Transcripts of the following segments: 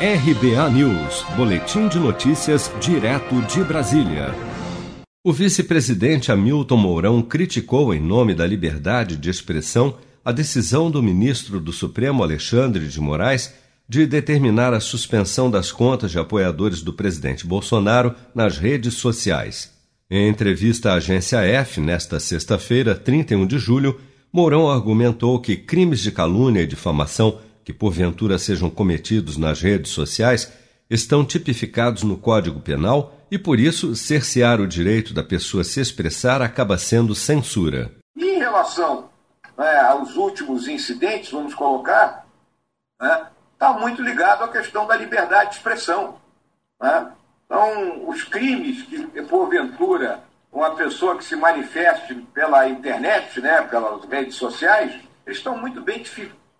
RBA News, Boletim de Notícias, direto de Brasília. O vice-presidente Hamilton Mourão criticou, em nome da liberdade de expressão, a decisão do ministro do Supremo Alexandre de Moraes de determinar a suspensão das contas de apoiadores do presidente Bolsonaro nas redes sociais. Em entrevista à agência F, nesta sexta-feira, 31 de julho, Mourão argumentou que crimes de calúnia e difamação que porventura sejam cometidos nas redes sociais estão tipificados no Código Penal e, por isso, cercear o direito da pessoa se expressar acaba sendo censura. em relação né, aos últimos incidentes, vamos colocar, está né, tá muito ligado à questão da liberdade de expressão. Né? Então, os crimes que, porventura, uma pessoa que se manifeste pela internet, né, pelas redes sociais, estão muito bem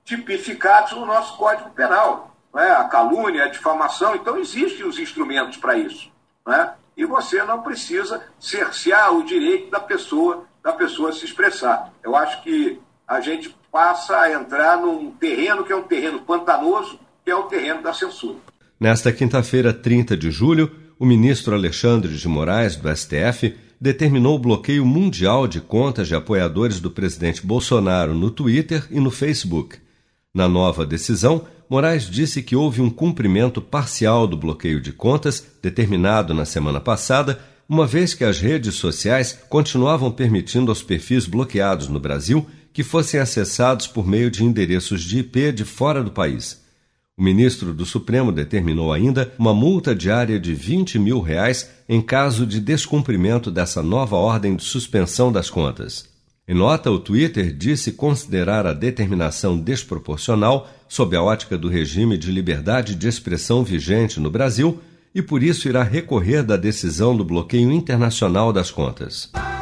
tipificados no nosso Código Penal. É? A calúnia, a difamação, então existem os instrumentos para isso. É? E você não precisa cercear o direito da pessoa, da pessoa se expressar. Eu acho que a gente passa a entrar num terreno que é um terreno pantanoso, que é o terreno da censura. Nesta quinta-feira, 30 de julho, o ministro Alexandre de Moraes, do STF, determinou o bloqueio mundial de contas de apoiadores do presidente Bolsonaro no Twitter e no Facebook. Na nova decisão, Moraes disse que houve um cumprimento parcial do bloqueio de contas determinado na semana passada, uma vez que as redes sociais continuavam permitindo aos perfis bloqueados no Brasil que fossem acessados por meio de endereços de IP de fora do país. O ministro do Supremo determinou ainda uma multa diária de 20 mil reais em caso de descumprimento dessa nova ordem de suspensão das contas. Em nota, o Twitter disse considerar a determinação desproporcional sob a ótica do regime de liberdade de expressão vigente no Brasil e por isso irá recorrer da decisão do bloqueio internacional das contas.